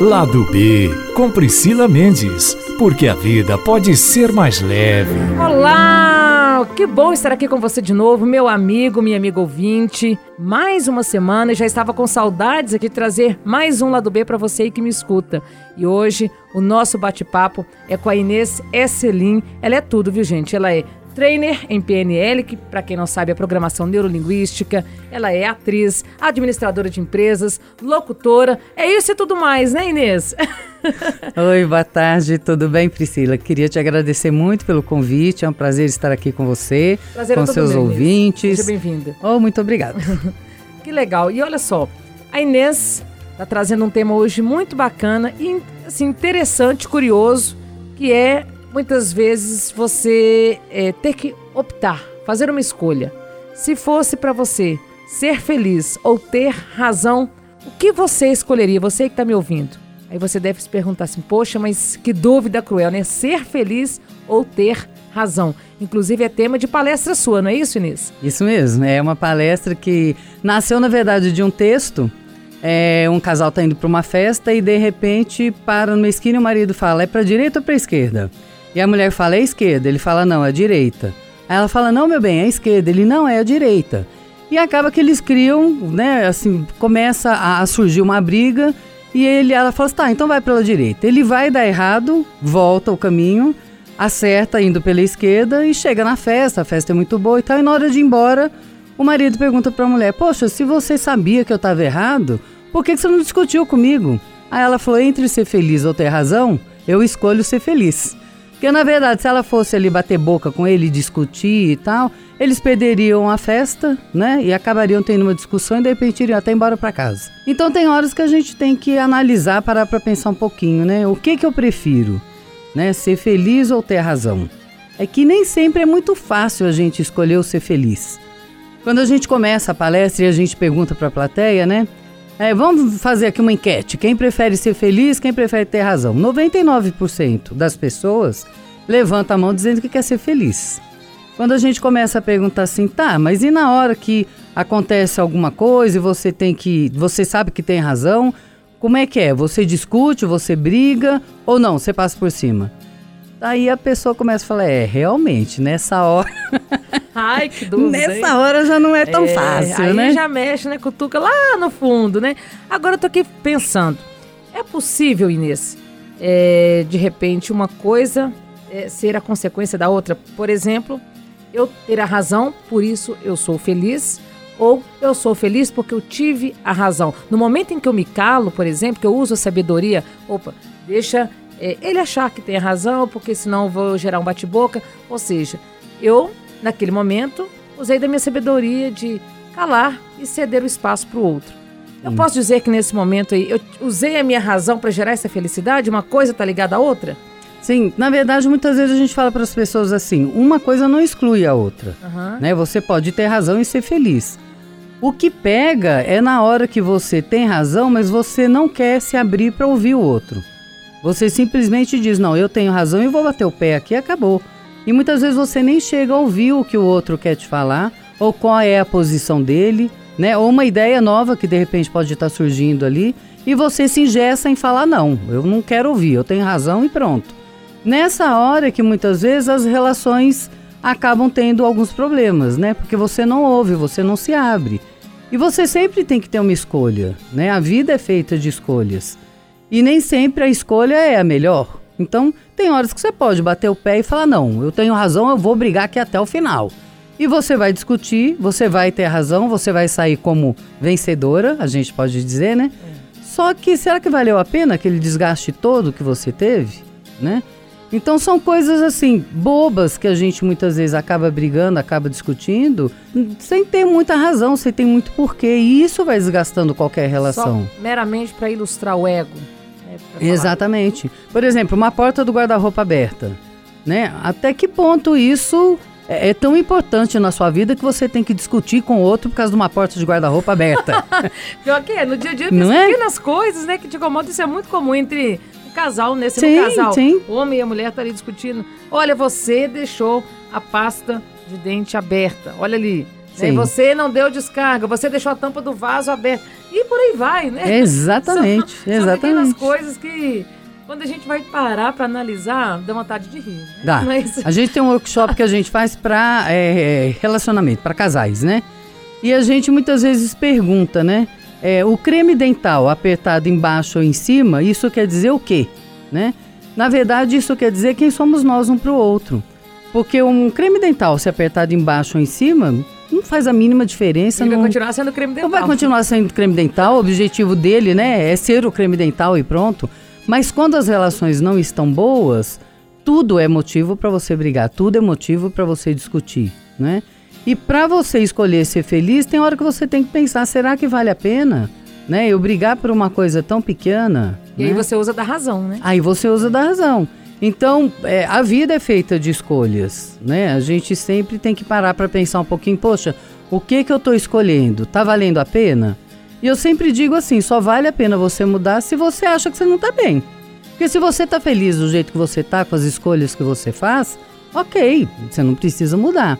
Lado B, com Priscila Mendes, porque a vida pode ser mais leve. Olá! Que bom estar aqui com você de novo, meu amigo, minha amiga ouvinte. Mais uma semana e já estava com saudades aqui de trazer mais um Lado B para você aí que me escuta. E hoje o nosso bate-papo é com a Inês Esselin. Ela é tudo, viu, gente? Ela é trainer em PNL, que para quem não sabe é programação neurolinguística. Ela é atriz, administradora de empresas, locutora. É isso e tudo mais, né, Inês? Oi, boa tarde, tudo bem, Priscila? Queria te agradecer muito pelo convite, é um prazer estar aqui com você, prazer com seus meu, ouvintes. Seja bem-vinda. Oh, muito obrigada. que legal. E olha só, a Inês está trazendo um tema hoje muito bacana e assim, interessante, curioso, que é muitas vezes você é, ter que optar, fazer uma escolha. Se fosse para você ser feliz ou ter razão, o que você escolheria? Você que está me ouvindo. Aí você deve se perguntar assim: poxa, mas que dúvida cruel, né? Ser feliz ou ter razão. Inclusive é tema de palestra sua, não é isso, Inês? Isso mesmo. É uma palestra que nasceu, na verdade, de um texto. É, um casal está indo para uma festa e de repente para numa esquina e o marido fala: é para direita ou para esquerda? E a mulher fala, é esquerda. Ele fala, não, é direita. Aí ela fala, não, meu bem, é esquerda. Ele, não, é a direita. E acaba que eles criam, né, assim, começa a surgir uma briga e ele, ela fala assim, tá, então vai pela direita. Ele vai dar errado, volta o caminho, acerta indo pela esquerda e chega na festa, a festa é muito boa e tal. E na hora de ir embora, o marido pergunta para a mulher, poxa, se você sabia que eu estava errado, por que, que você não discutiu comigo? Aí ela falou, entre ser feliz ou ter razão, eu escolho ser feliz. Porque na verdade, se ela fosse ali bater boca com ele, discutir e tal, eles perderiam a festa, né? E acabariam tendo uma discussão e de repente iriam até embora para casa. Então tem horas que a gente tem que analisar, parar para pensar um pouquinho, né? O que que eu prefiro, né? Ser feliz ou ter razão? É que nem sempre é muito fácil a gente escolher o ser feliz. Quando a gente começa a palestra e a gente pergunta para a plateia, né? É, vamos fazer aqui uma enquete. Quem prefere ser feliz, quem prefere ter razão? 99% das pessoas levanta a mão dizendo que quer ser feliz. Quando a gente começa a perguntar assim, tá, mas e na hora que acontece alguma coisa e você tem que, você sabe que tem razão, como é que é? Você discute, você briga ou não? Você passa por cima? Aí a pessoa começa a falar, é, realmente, nessa hora Ai, que dúvida. Nessa hein? hora já não é tão é, fácil, aí né? Aí já mexe, né? Cutuca lá no fundo, né? Agora eu tô aqui pensando. É possível, Inês, é, de repente, uma coisa é, ser a consequência da outra? Por exemplo, eu ter a razão, por isso eu sou feliz. Ou eu sou feliz porque eu tive a razão. No momento em que eu me calo, por exemplo, que eu uso a sabedoria, opa, deixa é, ele achar que tem razão, porque senão vou gerar um bate-boca. Ou seja, eu naquele momento, usei da minha sabedoria de calar e ceder o espaço para o outro. Eu hum. posso dizer que nesse momento aí eu usei a minha razão para gerar essa felicidade? Uma coisa está ligada à outra? Sim, na verdade, muitas vezes a gente fala para as pessoas assim: uma coisa não exclui a outra. Uhum. Né? Você pode ter razão e ser feliz. O que pega é na hora que você tem razão, mas você não quer se abrir para ouvir o outro. Você simplesmente diz: não, eu tenho razão e vou bater o pé aqui e acabou. E muitas vezes você nem chega a ouvir o que o outro quer te falar, ou qual é a posição dele, né? Ou uma ideia nova que de repente pode estar surgindo ali, e você se ingessa em falar: não, eu não quero ouvir, eu tenho razão e pronto. Nessa hora que muitas vezes as relações acabam tendo alguns problemas, né? Porque você não ouve, você não se abre. E você sempre tem que ter uma escolha, né? A vida é feita de escolhas. E nem sempre a escolha é a melhor. Então, tem horas que você pode bater o pé e falar: não, eu tenho razão, eu vou brigar aqui até o final. E você vai discutir, você vai ter razão, você vai sair como vencedora, a gente pode dizer, né? É. Só que será que valeu a pena aquele desgaste todo que você teve, né? Então são coisas assim, bobas que a gente muitas vezes acaba brigando, acaba discutindo, sem ter muita razão, sem ter muito porquê. E isso vai desgastando qualquer relação. Só meramente para ilustrar o ego. Exatamente. Por exemplo, uma porta do guarda-roupa aberta. Né? Até que ponto isso é, é, tão importante na sua vida que você tem que discutir com outro por causa de uma porta de guarda-roupa aberta? Pior que é, no dia a dia, Não é? pequenas coisas né, que te incomodam, isso é muito comum entre o casal, nesse né? sim, casal. Sim. O homem e a mulher estão tá ali discutindo. Olha, você deixou a pasta de dente aberta. Olha ali. Né? Você não deu descarga, você deixou a tampa do vaso aberta. E por aí vai, né? Exatamente, são, exatamente. São coisas que quando a gente vai parar para analisar, dá vontade de rir. Né? Dá. Mas... A gente tem um workshop que a gente faz para é, relacionamento, para casais, né? E a gente muitas vezes pergunta, né? É, o creme dental apertado embaixo ou em cima, isso quer dizer o quê? Né? Na verdade, isso quer dizer quem somos nós um para o outro. Porque um creme dental, se apertado embaixo ou em cima, não faz a mínima diferença. Ele não, vai continuar sendo creme dental. Não vai continuar sendo creme dental. O objetivo dele, né, é ser o creme dental e pronto. Mas quando as relações não estão boas, tudo é motivo para você brigar, tudo é motivo para você discutir, né? E para você escolher ser feliz, tem hora que você tem que pensar, será que vale a pena? Né? Eu brigar por uma coisa tão pequena. E né? aí você usa da razão, né? Aí você usa da razão. Então, é, a vida é feita de escolhas, né? A gente sempre tem que parar para pensar um pouquinho, poxa, o que que eu estou escolhendo? Tá valendo a pena? E eu sempre digo assim, só vale a pena você mudar se você acha que você não está bem. Porque se você está feliz do jeito que você está, com as escolhas que você faz, ok, você não precisa mudar.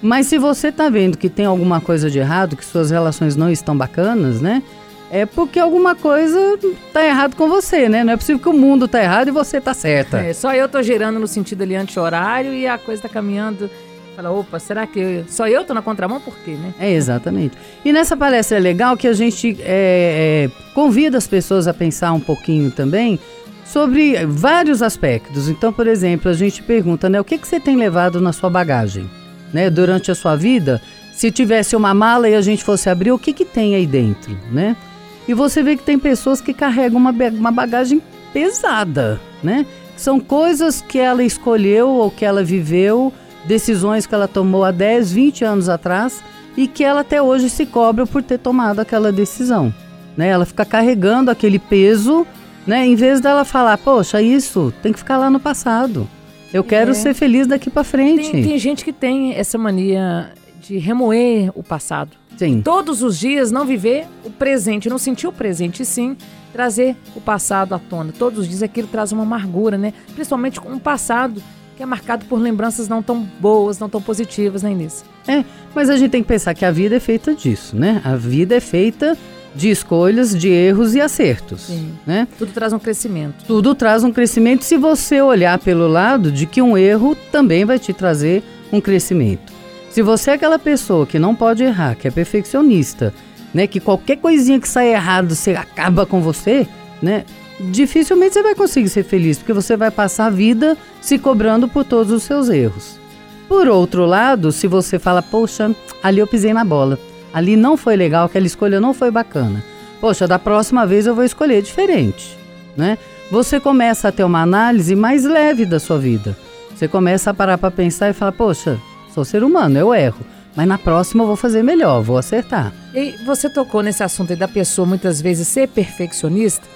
Mas se você está vendo que tem alguma coisa de errado, que suas relações não estão bacanas, né? É porque alguma coisa tá errado com você, né? Não é possível que o mundo tá errado e você tá certa. É, só eu tô girando no sentido ali anti-horário e a coisa tá caminhando Fala, opa, será que só eu tô na contramão? Por quê, né? É, exatamente. E nessa palestra é legal que a gente é, é, convida as pessoas a pensar um pouquinho também sobre vários aspectos. Então, por exemplo, a gente pergunta, né, o que, que você tem levado na sua bagagem? Né, durante a sua vida, se tivesse uma mala e a gente fosse abrir, o que, que tem aí dentro, né? E você vê que tem pessoas que carregam uma, uma bagagem pesada, né? São coisas que ela escolheu ou que ela viveu decisões que ela tomou há 10, 20 anos atrás e que ela até hoje se cobra por ter tomado aquela decisão. Né? Ela fica carregando aquele peso, né? em vez dela falar, poxa, isso tem que ficar lá no passado. Eu quero é. ser feliz daqui para frente. Tem, tem gente que tem essa mania de remoer o passado. Sim. Todos os dias não viver o presente, não sentir o presente, sim trazer o passado à tona. Todos os dias aquilo traz uma amargura, né? Principalmente com um passado que é marcado por lembranças não tão boas, não tão positivas, né, Inês? É, mas a gente tem que pensar que a vida é feita disso, né? A vida é feita de escolhas, de erros e acertos, Sim. né? Tudo traz um crescimento. Tudo traz um crescimento se você olhar pelo lado de que um erro também vai te trazer um crescimento. Se você é aquela pessoa que não pode errar, que é perfeccionista, né, que qualquer coisinha que sai errado você acaba com você, né? dificilmente você vai conseguir ser feliz, porque você vai passar a vida se cobrando por todos os seus erros. Por outro lado, se você fala, poxa, ali eu pisei na bola, ali não foi legal, aquela escolha não foi bacana. Poxa, da próxima vez eu vou escolher diferente, né? Você começa a ter uma análise mais leve da sua vida. Você começa a parar para pensar e falar, poxa, sou ser humano, eu erro. Mas na próxima eu vou fazer melhor, vou acertar. E você tocou nesse assunto aí da pessoa muitas vezes ser perfeccionista.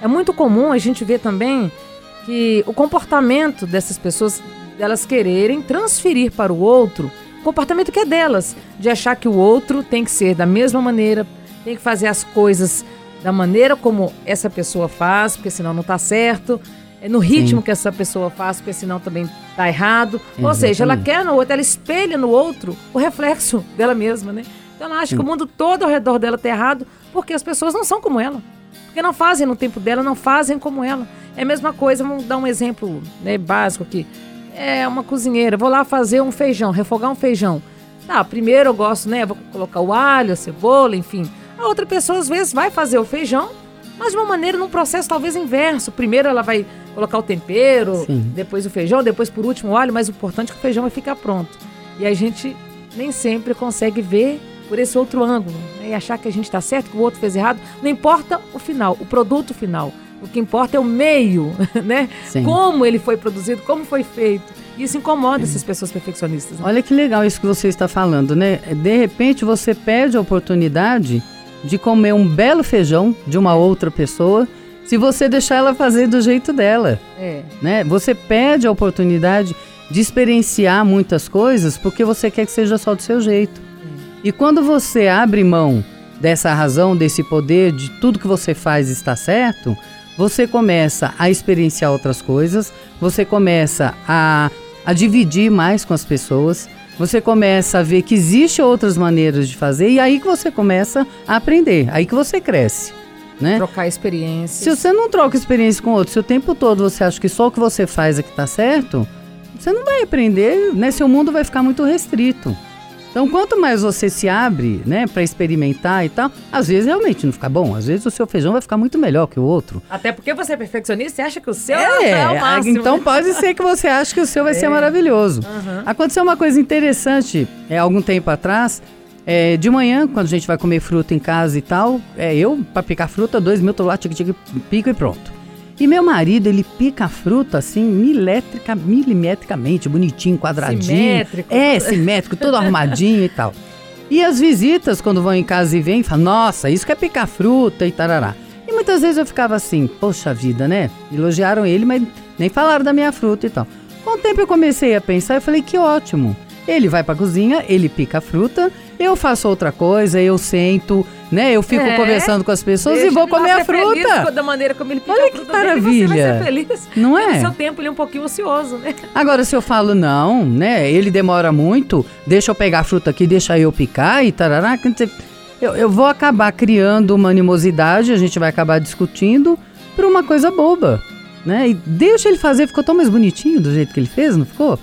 É muito comum a gente ver também que o comportamento dessas pessoas, delas quererem transferir para o outro o comportamento que é delas, de achar que o outro tem que ser da mesma maneira, tem que fazer as coisas da maneira como essa pessoa faz, porque senão não está certo, no ritmo Sim. que essa pessoa faz, porque senão também está errado. Exatamente. Ou seja, ela quer no outro, ela espelha no outro o reflexo dela mesma, né? Então ela acha Sim. que o mundo todo ao redor dela está errado, porque as pessoas não são como ela. Porque não fazem no tempo dela, não fazem como ela. É a mesma coisa, vamos dar um exemplo né, básico aqui. É uma cozinheira, vou lá fazer um feijão, refogar um feijão. Tá, primeiro eu gosto, né? Vou colocar o alho, a cebola, enfim. A outra pessoa às vezes vai fazer o feijão, mas de uma maneira, num processo talvez inverso. Primeiro ela vai colocar o tempero, Sim. depois o feijão, depois por último o alho, mas o importante é que o feijão vai ficar pronto. E a gente nem sempre consegue ver por esse outro ângulo né? e achar que a gente está certo, que o outro fez errado. Não importa o final, o produto final. O que importa é o meio, né? Sim. Como ele foi produzido, como foi feito. Isso incomoda essas pessoas perfeccionistas. Né? Olha que legal isso que você está falando, né? De repente você perde a oportunidade de comer um belo feijão de uma outra pessoa se você deixar ela fazer do jeito dela. É. Né? Você perde a oportunidade de experienciar muitas coisas porque você quer que seja só do seu jeito. E quando você abre mão dessa razão, desse poder, de tudo que você faz está certo, você começa a experienciar outras coisas, você começa a, a dividir mais com as pessoas, você começa a ver que existem outras maneiras de fazer e aí que você começa a aprender, aí que você cresce. Né? Trocar experiências. Se você não troca experiência com outro, se o tempo todo você acha que só o que você faz é que tá certo, você não vai aprender, né? Seu mundo vai ficar muito restrito. Então, quanto mais você se abre, né, para experimentar e tal, às vezes realmente não fica bom. Às vezes o seu feijão vai ficar muito melhor que o outro. Até porque você é perfeccionista e acha que o seu é, é o máximo. Então pode ser que você ache que o seu vai é. ser maravilhoso. Uhum. Aconteceu uma coisa interessante, é algum tempo atrás. É, de manhã, quando a gente vai comer fruta em casa e tal, é eu, para picar fruta, dois mil, tô lá, tic, pico e pronto. E meu marido, ele pica a fruta assim, milétrica, milimetricamente, bonitinho, quadradinho. Simétrico. É, simétrico, todo arrumadinho e tal. E as visitas, quando vão em casa e vêm, falam, nossa, isso que é picar fruta e tarará. E muitas vezes eu ficava assim, poxa vida, né? Elogiaram ele, mas nem falaram da minha fruta e tal. Com o tempo eu comecei a pensar, eu falei, que ótimo. Ele vai pra cozinha, ele pica a fruta, eu faço outra coisa, eu sento, né? Eu fico é, conversando com as pessoas e vou comer a fruta. da maneira como ele pica Olha a fruta que maravilha. Dele, você vai ser feliz. Não é? No seu tempo ele é um pouquinho ocioso, né? Agora se eu falo não, né? Ele demora muito, deixa eu pegar a fruta aqui, deixa eu picar e tarará, eu, eu vou acabar criando uma animosidade, a gente vai acabar discutindo por uma coisa boba, né? E deixa ele fazer, ficou tão mais bonitinho do jeito que ele fez, não ficou?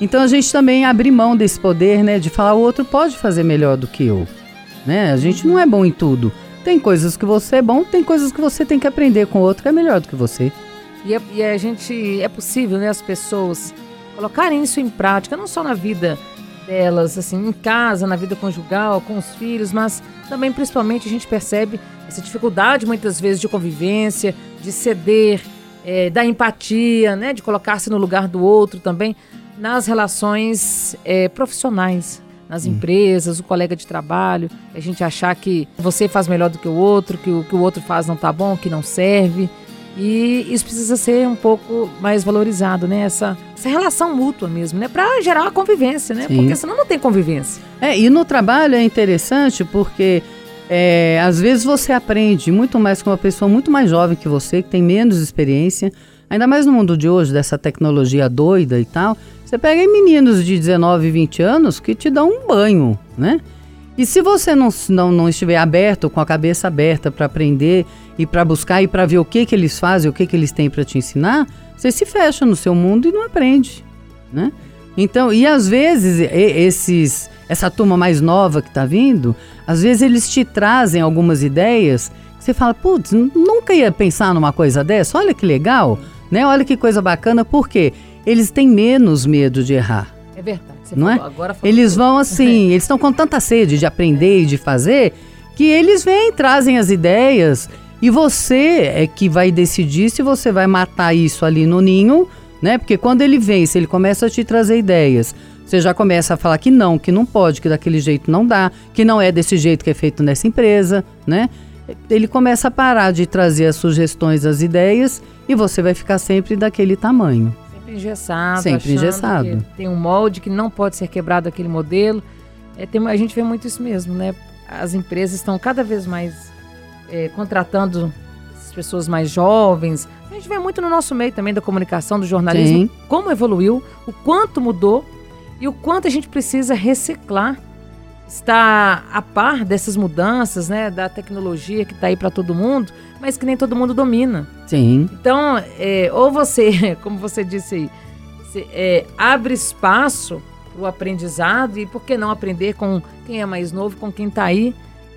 Então a gente também abre mão desse poder, né, de falar o outro pode fazer melhor do que eu, né? A gente não é bom em tudo. Tem coisas que você é bom, tem coisas que você tem que aprender com o outro que é melhor do que você. E, é, e a gente é possível, né, as pessoas colocarem isso em prática, não só na vida delas, assim, em casa, na vida conjugal, com os filhos, mas também principalmente a gente percebe essa dificuldade muitas vezes de convivência, de ceder, é, da empatia, né, de colocar-se no lugar do outro também nas relações é, profissionais, nas hum. empresas, o colega de trabalho, a gente achar que você faz melhor do que o outro, que o que o outro faz não tá bom, que não serve. E isso precisa ser um pouco mais valorizado, né? Essa, essa relação mútua mesmo, né? Para gerar uma convivência, né? Sim. Porque senão não tem convivência. É, e no trabalho é interessante porque é, às vezes você aprende muito mais com uma pessoa muito mais jovem que você, que tem menos experiência, ainda mais no mundo de hoje, dessa tecnologia doida e tal. Você pega meninos de 19, 20 anos que te dão um banho, né? E se você não, não, não estiver aberto, com a cabeça aberta para aprender e para buscar e para ver o que, que eles fazem, o que, que eles têm para te ensinar, você se fecha no seu mundo e não aprende, né? Então, e às vezes esses essa turma mais nova que está vindo, às vezes eles te trazem algumas ideias que você fala, putz, nunca ia pensar numa coisa dessa, olha que legal, né? Olha que coisa bacana, por quê? Eles têm menos medo de errar. É verdade. não falou, é? Agora eles vão assim, eles estão com tanta sede de aprender e de fazer que eles vêm, trazem as ideias e você é que vai decidir se você vai matar isso ali no ninho, né? Porque quando ele vem, se ele começa a te trazer ideias, você já começa a falar que não, que não pode, que daquele jeito não dá, que não é desse jeito que é feito nessa empresa, né? Ele começa a parar de trazer as sugestões, as ideias e você vai ficar sempre daquele tamanho sempre engessado. Sempre engessado. Tem um molde que não pode ser quebrado aquele modelo. É, tem, a gente vê muito isso mesmo, né? As empresas estão cada vez mais é, contratando as pessoas mais jovens. A gente vê muito no nosso meio também da comunicação, do jornalismo, Sim. como evoluiu, o quanto mudou e o quanto a gente precisa reciclar está a par dessas mudanças, né, da tecnologia que está aí para todo mundo, mas que nem todo mundo domina. Sim. Então, é, ou você, como você disse aí, você, é, abre espaço para o aprendizado e por que não aprender com quem é mais novo, com quem está aí,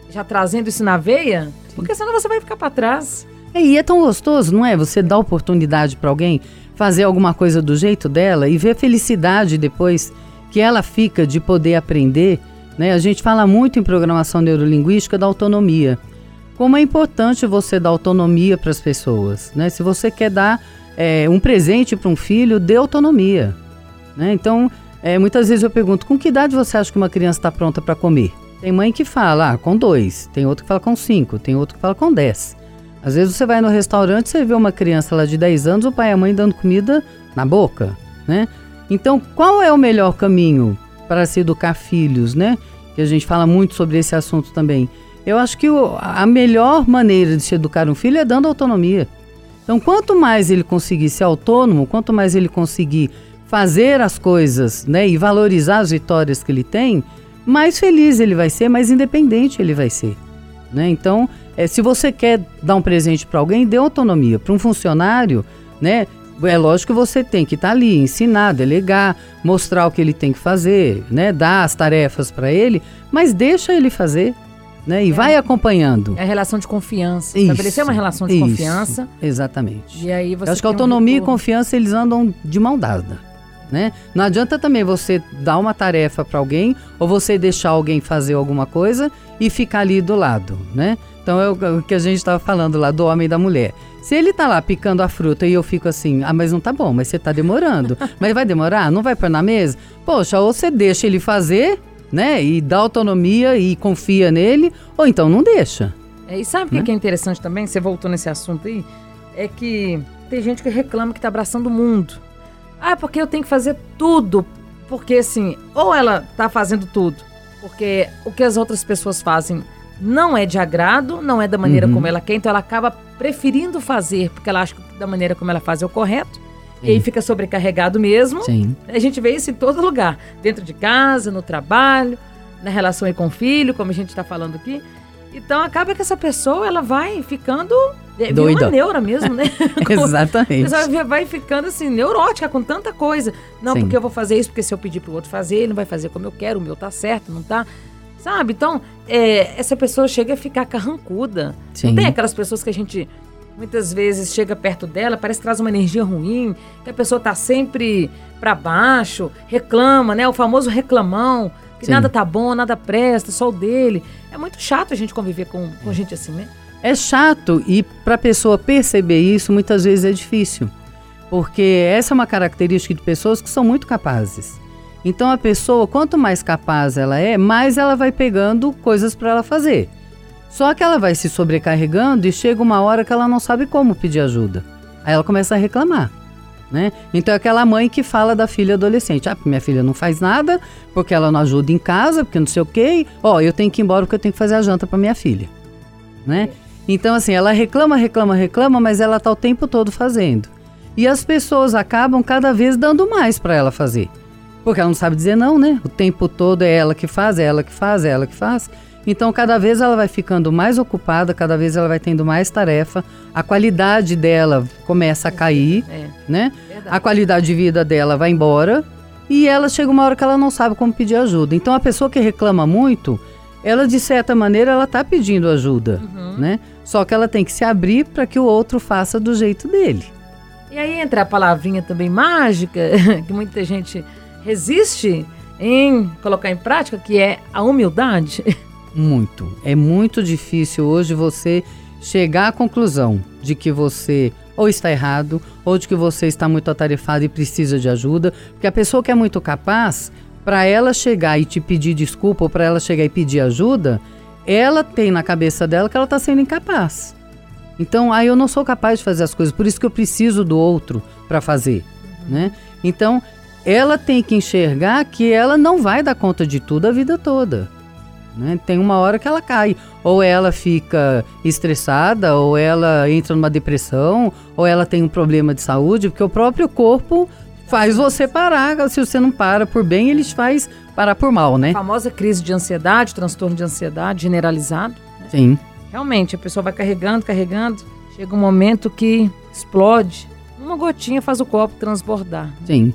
já trazendo isso na veia? Sim. Porque senão você vai ficar para trás. É, e é tão gostoso, não é? Você dá oportunidade para alguém fazer alguma coisa do jeito dela e ver a felicidade depois que ela fica de poder aprender né? A gente fala muito em programação neurolinguística da autonomia. Como é importante você dar autonomia para as pessoas. Né? Se você quer dar é, um presente para um filho, dê autonomia. Né? Então, é, muitas vezes eu pergunto: com que idade você acha que uma criança está pronta para comer? Tem mãe que fala, ah, com dois, tem outro que fala com cinco, tem outro que fala com dez. Às vezes você vai no restaurante e vê uma criança lá de 10 anos, o pai e a mãe dando comida na boca, né? Então, qual é o melhor caminho? Para se educar filhos, né? Que a gente fala muito sobre esse assunto também. Eu acho que o, a melhor maneira de se educar um filho é dando autonomia. Então, quanto mais ele conseguir ser autônomo, quanto mais ele conseguir fazer as coisas, né, e valorizar as vitórias que ele tem, mais feliz ele vai ser, mais independente ele vai ser, né? Então, é, se você quer dar um presente para alguém, dê autonomia. Para um funcionário, né? É lógico que você tem que estar tá ali, ensinar, delegar, mostrar o que ele tem que fazer, né? Dar as tarefas para ele, mas deixa ele fazer, né? E é. vai acompanhando. É a relação de confiança. Isso, Estabelecer uma relação de isso, confiança. Exatamente. E aí você Eu acho que autonomia um e confiança eles andam de mão dada. Né? Não adianta também você dar uma tarefa para alguém ou você deixar alguém fazer alguma coisa e ficar ali do lado, né? Então é o que a gente estava falando lá do homem e da mulher. Se ele tá lá picando a fruta e eu fico assim, ah, mas não tá bom, mas você tá demorando. mas vai demorar? Não vai pôr na mesa? Poxa, ou você deixa ele fazer, né? E dá autonomia e confia nele, ou então não deixa. É, e sabe o né? que é interessante também? Você voltou nesse assunto aí? É que tem gente que reclama que tá abraçando o mundo. Ah, porque eu tenho que fazer tudo. Porque assim, ou ela tá fazendo tudo, porque o que as outras pessoas fazem não é de agrado, não é da maneira uhum. como ela quer, então ela acaba preferindo fazer, porque ela acha que da maneira como ela faz é o correto. Sim. E aí fica sobrecarregado mesmo. Sim. A gente vê isso em todo lugar. Dentro de casa, no trabalho, na relação aí com o filho, como a gente está falando aqui. Então acaba que essa pessoa ela vai ficando é, doida, uma neura mesmo, né? Exatamente. Ela vai ficando assim neurótica com tanta coisa. Não, Sim. porque eu vou fazer isso, porque se eu pedir pro outro fazer, ele não vai fazer como eu quero, o meu tá certo, não tá? Sabe? Então, é, essa pessoa chega a ficar carrancuda. Sim. Não tem aquelas pessoas que a gente muitas vezes chega perto dela, parece que traz uma energia ruim, que a pessoa tá sempre para baixo, reclama, né? O famoso reclamão, que Sim. nada tá bom, nada presta, só o dele. É muito chato a gente conviver com, com gente assim, né? É chato e para a pessoa perceber isso muitas vezes é difícil, porque essa é uma característica de pessoas que são muito capazes. Então a pessoa, quanto mais capaz ela é, mais ela vai pegando coisas para ela fazer. Só que ela vai se sobrecarregando e chega uma hora que ela não sabe como pedir ajuda. Aí ela começa a reclamar. Né? Então é aquela mãe que fala da filha adolescente, ah, minha filha não faz nada, porque ela não ajuda em casa, porque não sei o quê, ó, oh, eu tenho que ir embora porque eu tenho que fazer a janta para minha filha, né? Então assim, ela reclama, reclama, reclama, mas ela tá o tempo todo fazendo. E as pessoas acabam cada vez dando mais para ela fazer. Porque ela não sabe dizer não, né? O tempo todo é ela que faz, é ela que faz, é ela que faz. Então, cada vez ela vai ficando mais ocupada, cada vez ela vai tendo mais tarefa, a qualidade dela começa a cair, é. né? Verdade. A qualidade de vida dela vai embora e ela chega uma hora que ela não sabe como pedir ajuda. Então, a pessoa que reclama muito, ela de certa maneira ela está pedindo ajuda, uhum. né? Só que ela tem que se abrir para que o outro faça do jeito dele. E aí entra a palavrinha também mágica que muita gente resiste em colocar em prática, que é a humildade? Muito. É muito difícil hoje você chegar à conclusão de que você ou está errado, ou de que você está muito atarefado e precisa de ajuda, porque a pessoa que é muito capaz, para ela chegar e te pedir desculpa, ou para ela chegar e pedir ajuda, ela tem na cabeça dela que ela está sendo incapaz. Então, aí ah, eu não sou capaz de fazer as coisas, por isso que eu preciso do outro para fazer, né? Então, ela tem que enxergar que ela não vai dar conta de tudo a vida toda. Né? Tem uma hora que ela cai. Ou ela fica estressada, ou ela entra numa depressão, ou ela tem um problema de saúde, porque o próprio corpo faz você parar. Se você não para por bem, ele te faz parar por mal, né? A famosa crise de ansiedade, transtorno de ansiedade generalizado. Né? Sim. Realmente, a pessoa vai carregando, carregando, chega um momento que explode. Uma gotinha faz o copo transbordar. Sim.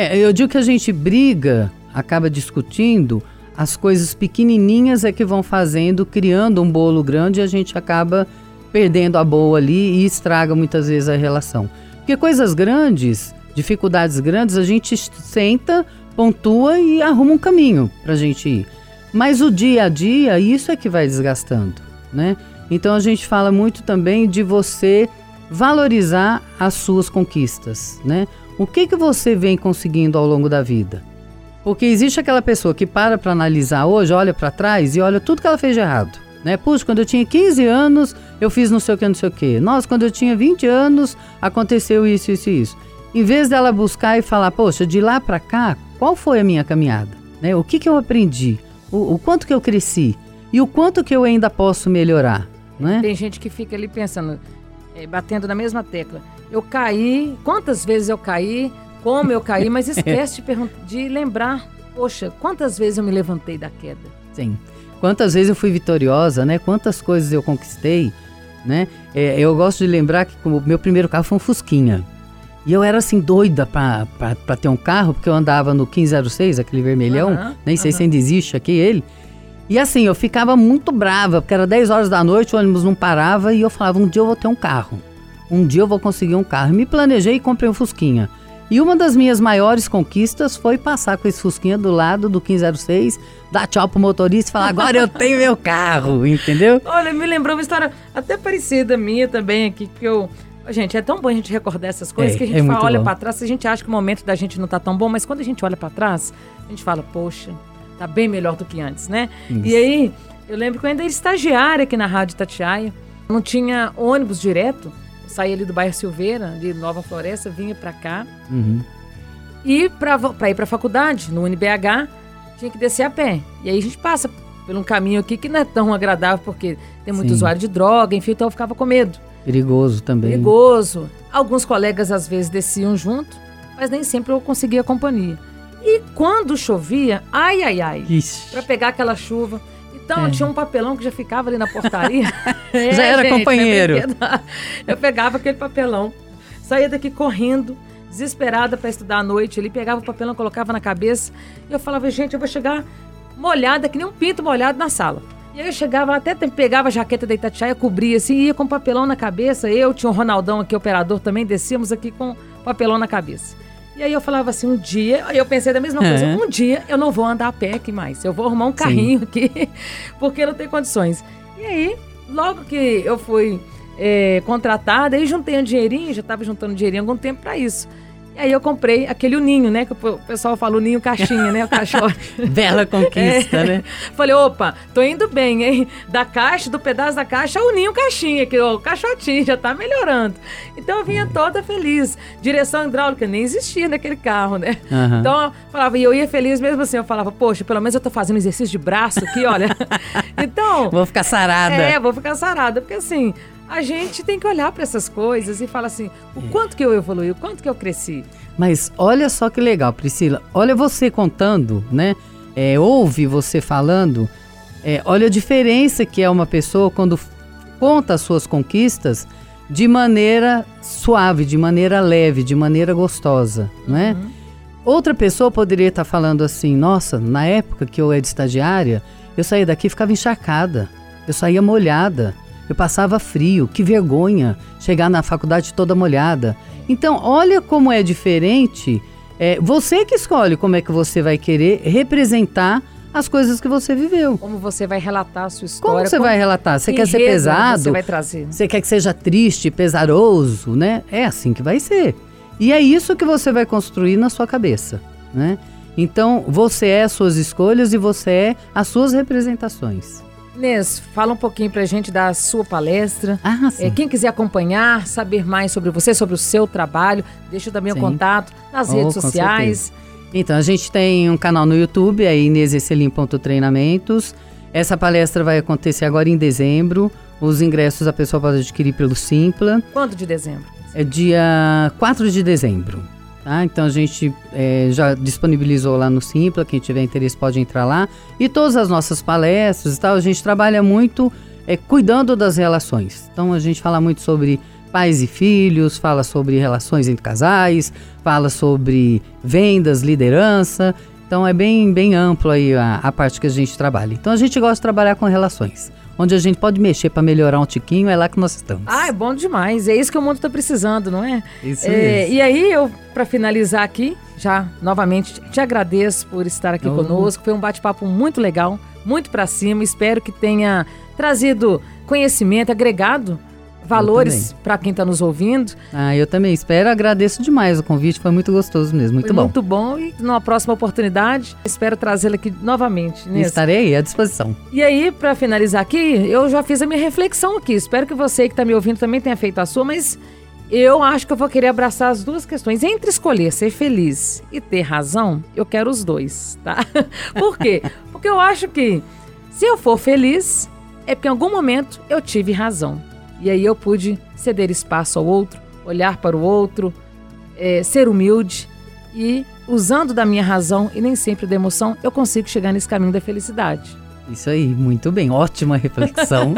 É, eu digo que a gente briga, acaba discutindo, as coisas pequenininhas é que vão fazendo, criando um bolo grande e a gente acaba perdendo a boa ali e estraga muitas vezes a relação. Porque coisas grandes, dificuldades grandes, a gente senta, pontua e arruma um caminho para a gente ir. Mas o dia a dia, isso é que vai desgastando, né? Então a gente fala muito também de você valorizar as suas conquistas, né? O que, que você vem conseguindo ao longo da vida? Porque existe aquela pessoa que para para analisar hoje, olha para trás e olha tudo que ela fez de errado. Né? Puxa, quando eu tinha 15 anos, eu fiz não sei o que, não sei o que. Nossa, quando eu tinha 20 anos, aconteceu isso, isso e isso. Em vez dela buscar e falar, poxa, de lá para cá, qual foi a minha caminhada? Né? O que, que eu aprendi? O, o, quanto que eu cresci? E o quanto que eu ainda posso melhorar? Né? Tem gente que fica ali pensando, é, batendo na mesma tecla. Eu caí, quantas vezes eu caí, como eu caí, mas esquece de, de lembrar, poxa, quantas vezes eu me levantei da queda. Sim. Quantas vezes eu fui vitoriosa, né? Quantas coisas eu conquistei, né? É, eu gosto de lembrar que o meu primeiro carro foi um Fusquinha. E eu era assim doida pra ter um carro, porque eu andava no 1506, aquele vermelhão, uhum, nem sei se ainda existe aqui ele. E assim, eu ficava muito brava, porque era 10 horas da noite, o ônibus não parava e eu falava: um dia eu vou ter um carro. Um dia eu vou conseguir um carro. Me planejei e comprei um Fusquinha. E uma das minhas maiores conquistas foi passar com esse Fusquinha do lado do 1506, dar tchau pro motorista e falar: agora eu tenho meu carro, entendeu? Olha, me lembrou uma história até parecida minha também aqui, que eu. Gente, é tão bom a gente recordar essas coisas é, que a gente é fala, olha para trás, a gente acha que o momento da gente não tá tão bom, mas quando a gente olha para trás, a gente fala, poxa, tá bem melhor do que antes, né? Isso. E aí, eu lembro que eu ainda era estagiária aqui na Rádio Tatiaia, não tinha ônibus direto saía ali do bairro Silveira, de Nova Floresta, vinha para cá. Uhum. E para ir para a faculdade, no UNBH, tinha que descer a pé. E aí a gente passa por um caminho aqui que não é tão agradável, porque tem muito Sim. usuário de droga, enfim, então eu ficava com medo. Perigoso também. Perigoso. Alguns colegas às vezes desciam junto, mas nem sempre eu conseguia companhia. E quando chovia, ai, ai, ai, para pegar aquela chuva. Então, é. tinha um papelão que já ficava ali na portaria. é, já era gente, companheiro. Eu pegava aquele papelão, saía daqui correndo, desesperada para estudar à noite. Ele pegava o papelão, colocava na cabeça. E eu falava, gente, eu vou chegar molhada, que nem um pinto molhado na sala. E aí eu chegava, até pegava a jaqueta da Itatiaia, cobria assim, ia com papelão na cabeça. Eu tinha o Ronaldão aqui, operador também, descíamos aqui com papelão na cabeça. E aí eu falava assim, um dia, aí eu pensei da mesma coisa, um dia eu não vou andar a pé aqui mais, eu vou arrumar um carrinho Sim. aqui, porque não tem condições. E aí, logo que eu fui é, contratada, aí juntei um dinheirinho, já estava juntando dinheirinho há algum tempo para isso. E aí eu comprei aquele uninho, né? Que o pessoal fala o ninho caixinha, né? O caixote. Bela conquista, é. né? Falei, opa, tô indo bem, hein? Da caixa, do pedaço da caixa, o ninho caixinha, que o caixotinho já tá melhorando. Então eu vinha toda feliz. Direção hidráulica nem existia naquele carro, né? Uhum. Então eu falava, e eu ia feliz mesmo assim. Eu falava, poxa, pelo menos eu tô fazendo exercício de braço aqui, olha. então. Vou ficar sarada. É, vou ficar sarada. Porque assim, a gente tem que olhar para essas coisas e falar assim, o é. quanto que eu evolui, o quanto que eu cresci. Mas olha só que legal, Priscila. Olha você contando, né? É, ouve você falando. É, olha a diferença que é uma pessoa quando conta as suas conquistas de maneira suave, de maneira leve, de maneira gostosa, é? Uhum. Outra pessoa poderia estar falando assim: nossa, na época que eu era estagiária, eu saía daqui e ficava encharcada, eu saía molhada. Eu passava frio, que vergonha chegar na faculdade toda molhada. Então, olha como é diferente. É, você que escolhe como é que você vai querer representar as coisas que você viveu. Como você vai relatar a sua história. Como você como vai relatar? Você quer ser pesado? Você vai trazer. Você quer que seja triste, pesaroso, né? É assim que vai ser. E é isso que você vai construir na sua cabeça, né? Então, você é as suas escolhas e você é as suas representações. Inês, fala um pouquinho pra gente da sua palestra. Ah, sim. É, quem quiser acompanhar, saber mais sobre você, sobre o seu trabalho, deixa também sim. o contato nas oh, redes sociais. Então, a gente tem um canal no YouTube, é ineseselim.treinamentos. Essa palestra vai acontecer agora em dezembro. Os ingressos a pessoa pode adquirir pelo Simpla. Quando de dezembro? É dia 4 de dezembro. Tá? Então a gente é, já disponibilizou lá no Simpla, quem tiver interesse pode entrar lá. E todas as nossas palestras e tal, a gente trabalha muito é, cuidando das relações. Então a gente fala muito sobre pais e filhos, fala sobre relações entre casais, fala sobre vendas, liderança. Então é bem, bem amplo aí a, a parte que a gente trabalha. Então a gente gosta de trabalhar com relações onde a gente pode mexer para melhorar um tiquinho, é lá que nós estamos. Ah, é bom demais. É isso que o mundo está precisando, não é? Isso é, mesmo. E aí, eu, para finalizar aqui, já novamente te agradeço por estar aqui oh. conosco. Foi um bate-papo muito legal, muito para cima. Espero que tenha trazido conhecimento, agregado valores para quem está nos ouvindo. Ah, eu também espero, agradeço demais o convite, foi muito gostoso mesmo, muito foi bom. Muito bom e numa próxima oportunidade espero trazê-la aqui novamente. Nesse. Estarei à disposição. E aí, para finalizar aqui, eu já fiz a minha reflexão aqui, espero que você que está me ouvindo também tenha feito a sua, mas eu acho que eu vou querer abraçar as duas questões. Entre escolher ser feliz e ter razão, eu quero os dois, tá? Por quê? Porque eu acho que se eu for feliz, é porque em algum momento eu tive razão. E aí eu pude ceder espaço ao outro, olhar para o outro, é, ser humilde e usando da minha razão e nem sempre da emoção, eu consigo chegar nesse caminho da felicidade. Isso aí, muito bem, ótima reflexão.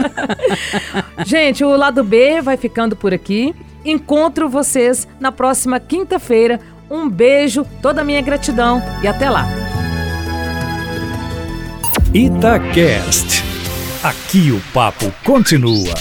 Gente, o lado B vai ficando por aqui. Encontro vocês na próxima quinta-feira. Um beijo, toda a minha gratidão e até lá. Itacast. Aqui o papo continua.